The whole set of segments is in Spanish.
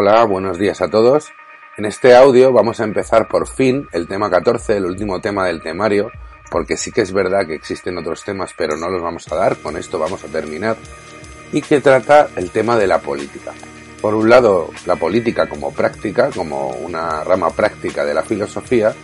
Hola, buenos días a todos. En este audio vamos a empezar por fin el tema 14, el último tema del temario, porque sí que es verdad que existen otros temas, pero no los vamos a dar, con esto vamos a terminar, y que trata el tema de la política. Por un lado, la política como práctica, como una rama práctica de la filosofía,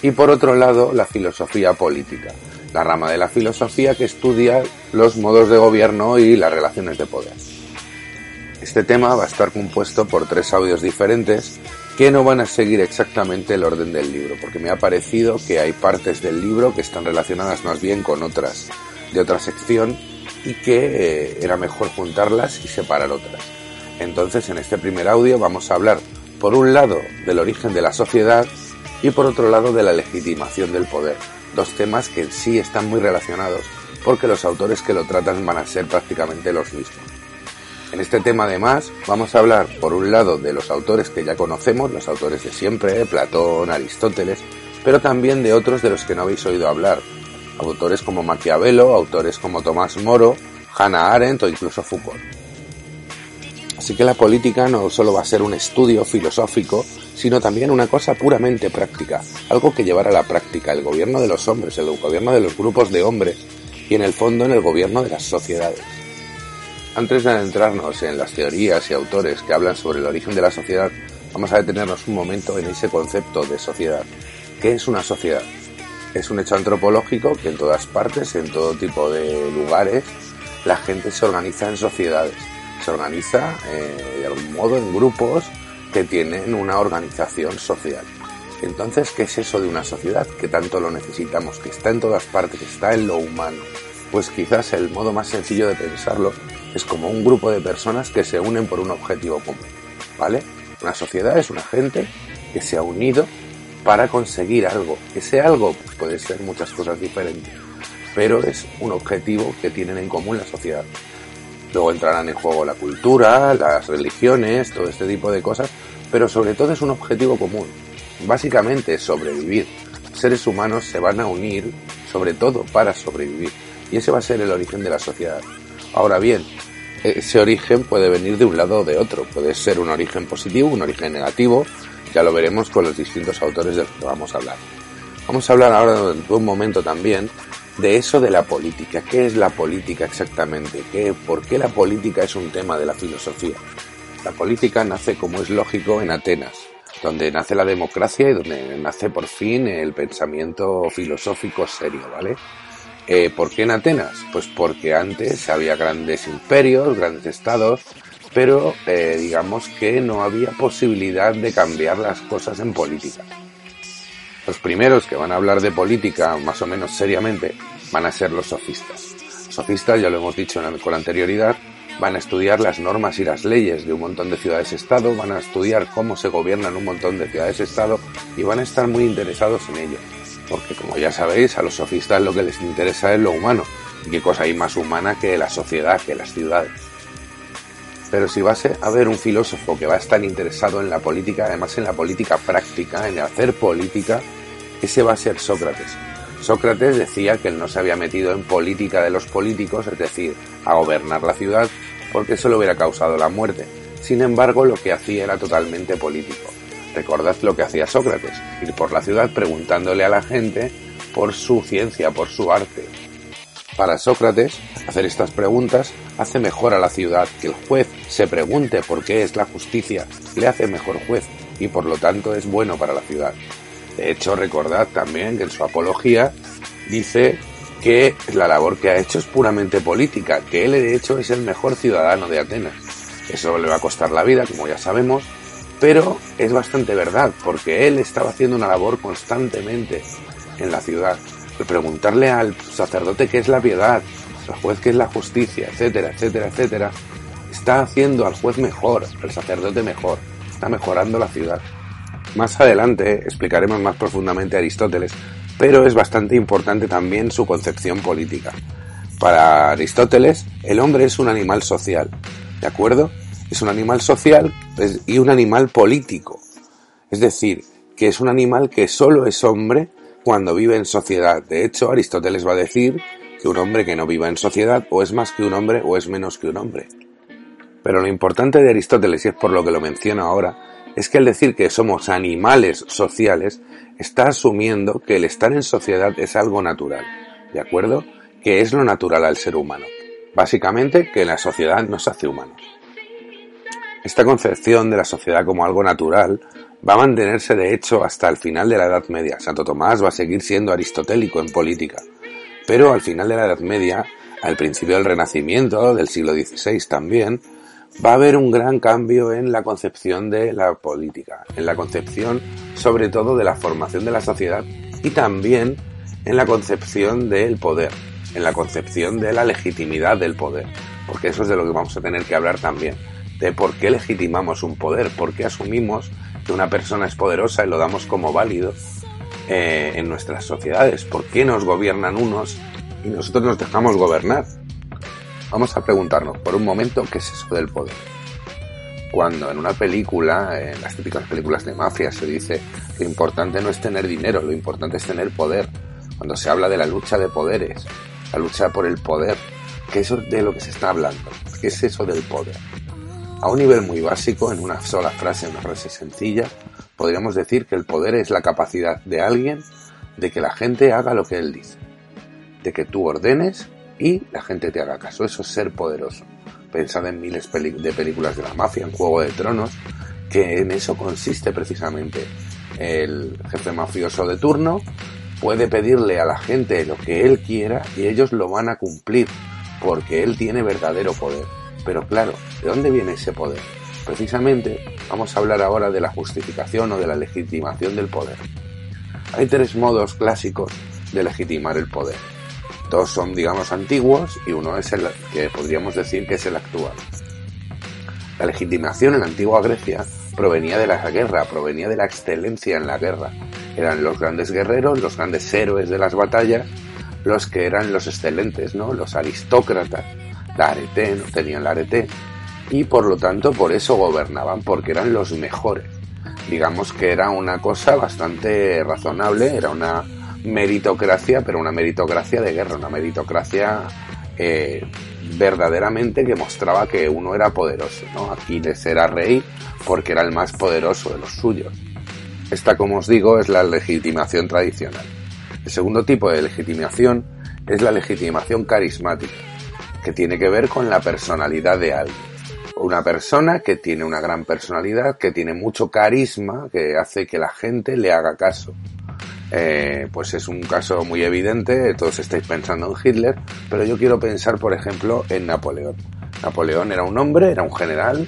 y por otro lado, la filosofía política, la rama de la filosofía que estudia los modos de gobierno y las relaciones de poder. Este tema va a estar compuesto por tres audios diferentes que no van a seguir exactamente el orden del libro, porque me ha parecido que hay partes del libro que están relacionadas más bien con otras de otra sección y que eh, era mejor juntarlas y separar otras. Entonces, en este primer audio vamos a hablar, por un lado, del origen de la sociedad y por otro lado, de la legitimación del poder. Dos temas que en sí están muy relacionados porque los autores que lo tratan van a ser prácticamente los mismos. En este tema además vamos a hablar por un lado de los autores que ya conocemos, los autores de siempre, Platón, Aristóteles, pero también de otros de los que no habéis oído hablar, autores como Maquiavelo, autores como Tomás Moro, Hannah Arendt o incluso Foucault. Así que la política no solo va a ser un estudio filosófico, sino también una cosa puramente práctica, algo que llevar a la práctica el gobierno de los hombres, el gobierno de los grupos de hombres y en el fondo en el gobierno de las sociedades. Antes de adentrarnos en las teorías y autores que hablan sobre el origen de la sociedad, vamos a detenernos un momento en ese concepto de sociedad. ¿Qué es una sociedad? Es un hecho antropológico que en todas partes, en todo tipo de lugares, la gente se organiza en sociedades. Se organiza eh, de algún modo en grupos que tienen una organización social. Entonces, ¿qué es eso de una sociedad que tanto lo necesitamos, que está en todas partes, que está en lo humano? Pues quizás el modo más sencillo de pensarlo es como un grupo de personas que se unen por un objetivo común, ¿vale? Una sociedad es una gente que se ha unido para conseguir algo. Ese algo pues, puede ser muchas cosas diferentes, pero es un objetivo que tienen en común la sociedad. Luego entrarán en juego la cultura, las religiones, todo este tipo de cosas, pero sobre todo es un objetivo común. Básicamente sobrevivir. Seres humanos se van a unir sobre todo para sobrevivir. Y ese va a ser el origen de la sociedad. Ahora bien, ese origen puede venir de un lado o de otro. Puede ser un origen positivo, un origen negativo. Ya lo veremos con los distintos autores de los que vamos a hablar. Vamos a hablar ahora de un momento también de eso de la política. ¿Qué es la política exactamente? ¿Qué, ¿Por qué la política es un tema de la filosofía? La política nace, como es lógico, en Atenas, donde nace la democracia y donde nace por fin el pensamiento filosófico serio, ¿vale? Eh, ¿Por qué en Atenas? Pues porque antes había grandes imperios, grandes estados, pero eh, digamos que no había posibilidad de cambiar las cosas en política. Los primeros que van a hablar de política más o menos seriamente van a ser los sofistas. Sofistas, ya lo hemos dicho con anterioridad, van a estudiar las normas y las leyes de un montón de ciudades-estado, van a estudiar cómo se gobiernan un montón de ciudades-estado y van a estar muy interesados en ello porque como ya sabéis, a los sofistas lo que les interesa es lo humano, y qué cosa hay más humana que la sociedad, que las ciudades. Pero si va a haber un filósofo que va a estar interesado en la política, además en la política práctica, en hacer política, ese va a ser Sócrates. Sócrates decía que él no se había metido en política de los políticos, es decir, a gobernar la ciudad, porque eso le hubiera causado la muerte. Sin embargo, lo que hacía era totalmente político. Recordad lo que hacía Sócrates, ir por la ciudad preguntándole a la gente por su ciencia, por su arte. Para Sócrates, hacer estas preguntas hace mejor a la ciudad. Que el juez se pregunte por qué es la justicia le hace mejor juez y por lo tanto es bueno para la ciudad. De hecho, recordad también que en su apología dice que la labor que ha hecho es puramente política, que él de hecho es el mejor ciudadano de Atenas. Eso le va a costar la vida, como ya sabemos, pero es bastante verdad, porque él estaba haciendo una labor constantemente en la ciudad. preguntarle al sacerdote qué es la piedad, al juez qué es la justicia, etcétera, etcétera, etcétera, está haciendo al juez mejor, al sacerdote mejor, está mejorando la ciudad. Más adelante explicaremos más profundamente a Aristóteles, pero es bastante importante también su concepción política. Para Aristóteles, el hombre es un animal social, ¿de acuerdo? es un animal social y un animal político. Es decir, que es un animal que solo es hombre cuando vive en sociedad. De hecho, Aristóteles va a decir que un hombre que no viva en sociedad o es más que un hombre o es menos que un hombre. Pero lo importante de Aristóteles, y es por lo que lo menciono ahora, es que al decir que somos animales sociales, está asumiendo que el estar en sociedad es algo natural, ¿de acuerdo? Que es lo natural al ser humano. Básicamente que la sociedad nos hace humanos. Esta concepción de la sociedad como algo natural va a mantenerse de hecho hasta el final de la Edad Media. Santo Tomás va a seguir siendo aristotélico en política. Pero al final de la Edad Media, al principio del Renacimiento, del siglo XVI también, va a haber un gran cambio en la concepción de la política, en la concepción sobre todo de la formación de la sociedad y también en la concepción del poder, en la concepción de la legitimidad del poder, porque eso es de lo que vamos a tener que hablar también, de por qué legitimamos un poder, por qué asumimos que una persona es poderosa y lo damos como válido eh, en nuestras sociedades, por qué nos gobiernan unos y nosotros nos dejamos gobernar. Vamos a preguntarnos por un momento qué es eso del poder. Cuando en una película, en las típicas películas de mafia, se dice lo importante no es tener dinero, lo importante es tener poder. Cuando se habla de la lucha de poderes, la lucha por el poder, ¿qué es de lo que se está hablando? ¿Qué es eso del poder? A un nivel muy básico, en una sola frase, una frase sencilla, podríamos decir que el poder es la capacidad de alguien de que la gente haga lo que él dice, de que tú ordenes y la gente te haga caso. Eso es ser poderoso. Pensad en miles de películas de la mafia, en Juego de Tronos, que en eso consiste precisamente. El jefe mafioso de turno puede pedirle a la gente lo que él quiera y ellos lo van a cumplir porque él tiene verdadero poder. Pero claro, ¿de dónde viene ese poder? Precisamente vamos a hablar ahora de la justificación o de la legitimación del poder. Hay tres modos clásicos de legitimar el poder. Dos son, digamos, antiguos y uno es el que podríamos decir que es el actual. La legitimación en la antigua Grecia provenía de la guerra, provenía de la excelencia en la guerra. Eran los grandes guerreros, los grandes héroes de las batallas, los que eran los excelentes, ¿no? Los aristócratas. La arete, no tenían la arete. Y por lo tanto, por eso gobernaban, porque eran los mejores. Digamos que era una cosa bastante razonable, era una meritocracia, pero una meritocracia de guerra, una meritocracia eh, verdaderamente que mostraba que uno era poderoso. ¿no? Aquiles era rey porque era el más poderoso de los suyos. Esta, como os digo, es la legitimación tradicional. El segundo tipo de legitimación es la legitimación carismática, que tiene que ver con la personalidad de alguien. Una persona que tiene una gran personalidad, que tiene mucho carisma, que hace que la gente le haga caso. Eh, pues es un caso muy evidente, todos estáis pensando en Hitler, pero yo quiero pensar, por ejemplo, en Napoleón. Napoleón era un hombre, era un general,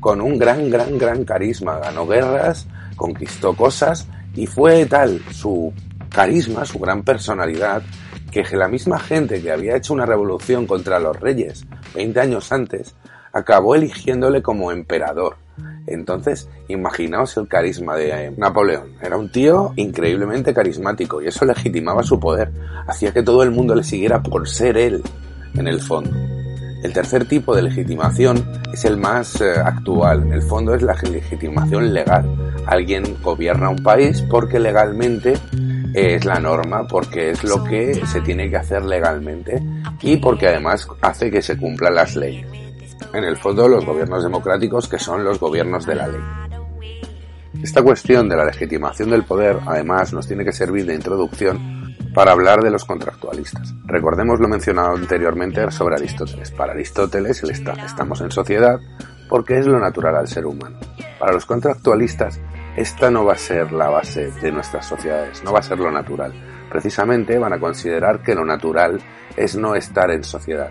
con un gran, gran, gran carisma, ganó guerras, conquistó cosas y fue tal su carisma, su gran personalidad, que la misma gente que había hecho una revolución contra los reyes 20 años antes, acabó eligiéndole como emperador entonces, imaginaos el carisma de Napoleón. Era un tío increíblemente carismático y eso legitimaba su poder. Hacía que todo el mundo le siguiera por ser él, en el fondo. El tercer tipo de legitimación es el más eh, actual. En el fondo es la legitimación legal. Alguien gobierna un país porque legalmente es la norma, porque es lo que se tiene que hacer legalmente y porque además hace que se cumplan las leyes en el fondo los gobiernos democráticos que son los gobiernos de la ley. Esta cuestión de la legitimación del poder, además, nos tiene que servir de introducción para hablar de los contractualistas. Recordemos lo mencionado anteriormente sobre Aristóteles. Para Aristóteles el estamos en sociedad porque es lo natural al ser humano. Para los contractualistas, esta no va a ser la base de nuestras sociedades, no va a ser lo natural. Precisamente van a considerar que lo natural es no estar en sociedad,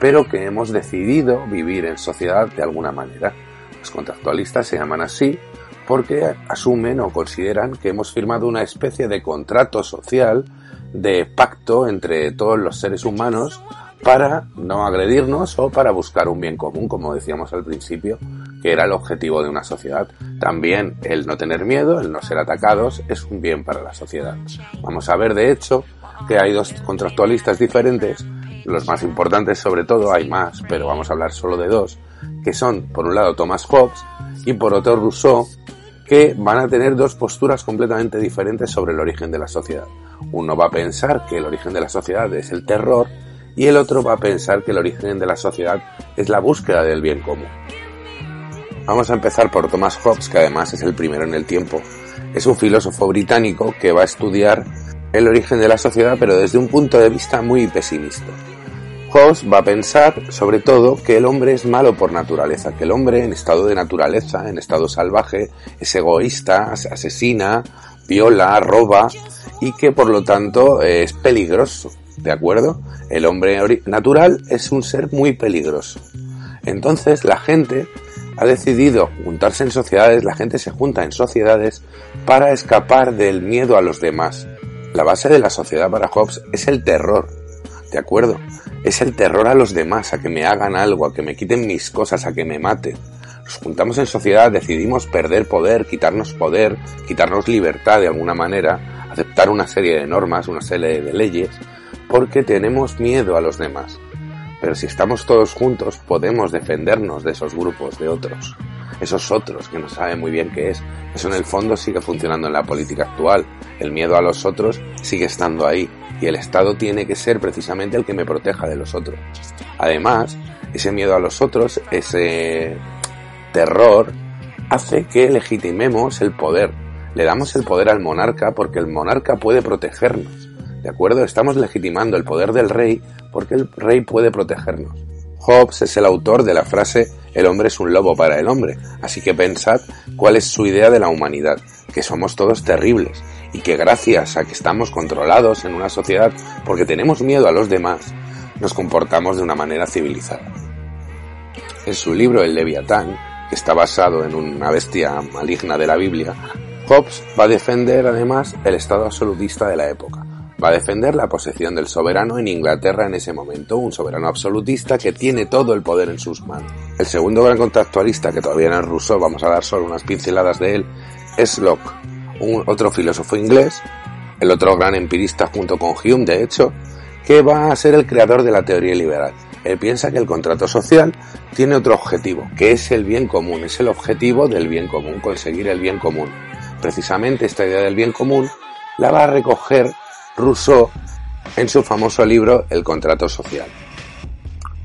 pero que hemos decidido vivir en sociedad de alguna manera. Los contractualistas se llaman así porque asumen o consideran que hemos firmado una especie de contrato social, de pacto entre todos los seres humanos para no agredirnos o para buscar un bien común, como decíamos al principio, que era el objetivo de una sociedad. También el no tener miedo, el no ser atacados, es un bien para la sociedad. Vamos a ver, de hecho, que hay dos contractualistas diferentes los más importantes sobre todo, hay más, pero vamos a hablar solo de dos, que son por un lado Thomas Hobbes y por otro Rousseau, que van a tener dos posturas completamente diferentes sobre el origen de la sociedad. Uno va a pensar que el origen de la sociedad es el terror y el otro va a pensar que el origen de la sociedad es la búsqueda del bien común. Vamos a empezar por Thomas Hobbes, que además es el primero en el tiempo. Es un filósofo británico que va a estudiar el origen de la sociedad, pero desde un punto de vista muy pesimista. Hobbes va a pensar, sobre todo, que el hombre es malo por naturaleza, que el hombre en estado de naturaleza, en estado salvaje, es egoísta, asesina, viola, roba y que por lo tanto es peligroso. ¿De acuerdo? El hombre natural es un ser muy peligroso. Entonces la gente ha decidido juntarse en sociedades, la gente se junta en sociedades para escapar del miedo a los demás. La base de la sociedad para Hobbes es el terror, ¿de acuerdo? Es el terror a los demás, a que me hagan algo, a que me quiten mis cosas, a que me maten. Nos juntamos en sociedad, decidimos perder poder, quitarnos poder, quitarnos libertad de alguna manera, aceptar una serie de normas, una serie de leyes, porque tenemos miedo a los demás. Pero si estamos todos juntos, podemos defendernos de esos grupos, de otros. Esos otros que no saben muy bien qué es. Eso en el fondo sigue funcionando en la política actual. El miedo a los otros sigue estando ahí y el Estado tiene que ser precisamente el que me proteja de los otros. Además, ese miedo a los otros, ese terror, hace que legitimemos el poder. Le damos el poder al monarca porque el monarca puede protegernos. ¿De acuerdo? Estamos legitimando el poder del rey porque el rey puede protegernos. Hobbes es el autor de la frase el hombre es un lobo para el hombre, así que pensad cuál es su idea de la humanidad, que somos todos terribles y que gracias a que estamos controlados en una sociedad porque tenemos miedo a los demás, nos comportamos de una manera civilizada. En su libro El Leviatán, que está basado en una bestia maligna de la Biblia, Hobbes va a defender además el estado absolutista de la época. Va a defender la posesión del soberano en Inglaterra en ese momento, un soberano absolutista que tiene todo el poder en sus manos. El segundo gran contractualista, que todavía no es Rousseau, vamos a dar solo unas pinceladas de él, es Locke, otro filósofo inglés, el otro gran empirista junto con Hume, de hecho, que va a ser el creador de la teoría liberal. Él piensa que el contrato social tiene otro objetivo, que es el bien común, es el objetivo del bien común, conseguir el bien común. Precisamente esta idea del bien común la va a recoger Rousseau en su famoso libro El contrato social.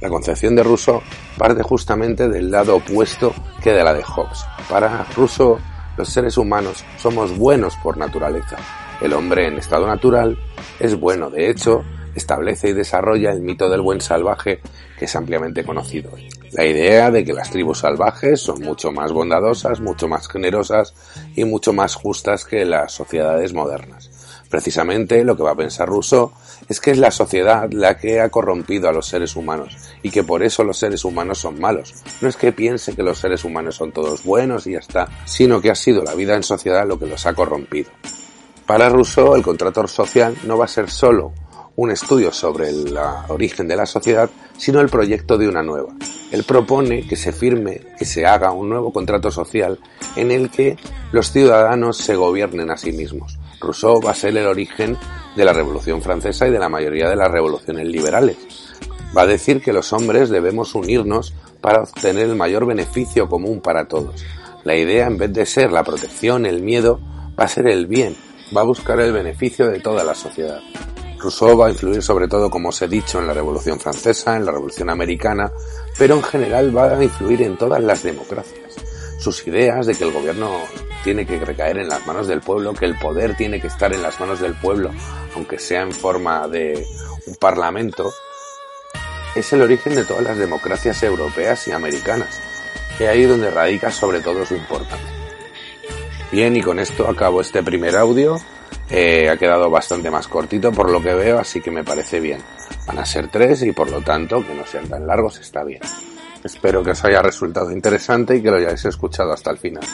La concepción de Rousseau parte justamente del lado opuesto que de la de Hobbes. Para Rousseau, los seres humanos somos buenos por naturaleza. El hombre en estado natural es bueno, de hecho, establece y desarrolla el mito del buen salvaje que es ampliamente conocido. La idea de que las tribus salvajes son mucho más bondadosas, mucho más generosas y mucho más justas que las sociedades modernas. Precisamente lo que va a pensar Rousseau es que es la sociedad la que ha corrompido a los seres humanos y que por eso los seres humanos son malos. No es que piense que los seres humanos son todos buenos y ya está, sino que ha sido la vida en sociedad lo que los ha corrompido. Para Rousseau el contrato social no va a ser solo un estudio sobre el origen de la sociedad, sino el proyecto de una nueva. Él propone que se firme, que se haga un nuevo contrato social en el que los ciudadanos se gobiernen a sí mismos. Rousseau va a ser el origen de la Revolución Francesa y de la mayoría de las revoluciones liberales. Va a decir que los hombres debemos unirnos para obtener el mayor beneficio común para todos. La idea, en vez de ser la protección, el miedo, va a ser el bien, va a buscar el beneficio de toda la sociedad. Rousseau va a influir sobre todo, como os he dicho, en la Revolución Francesa, en la Revolución Americana, pero en general va a influir en todas las democracias sus ideas de que el gobierno tiene que recaer en las manos del pueblo, que el poder tiene que estar en las manos del pueblo, aunque sea en forma de un parlamento, es el origen de todas las democracias europeas y americanas, y ahí donde radica sobre todo su importancia. Bien, y con esto acabo este primer audio. Eh, ha quedado bastante más cortito por lo que veo, así que me parece bien. Van a ser tres y por lo tanto que no sean tan largos está bien. Espero que os haya resultado interesante y que lo hayáis escuchado hasta el final.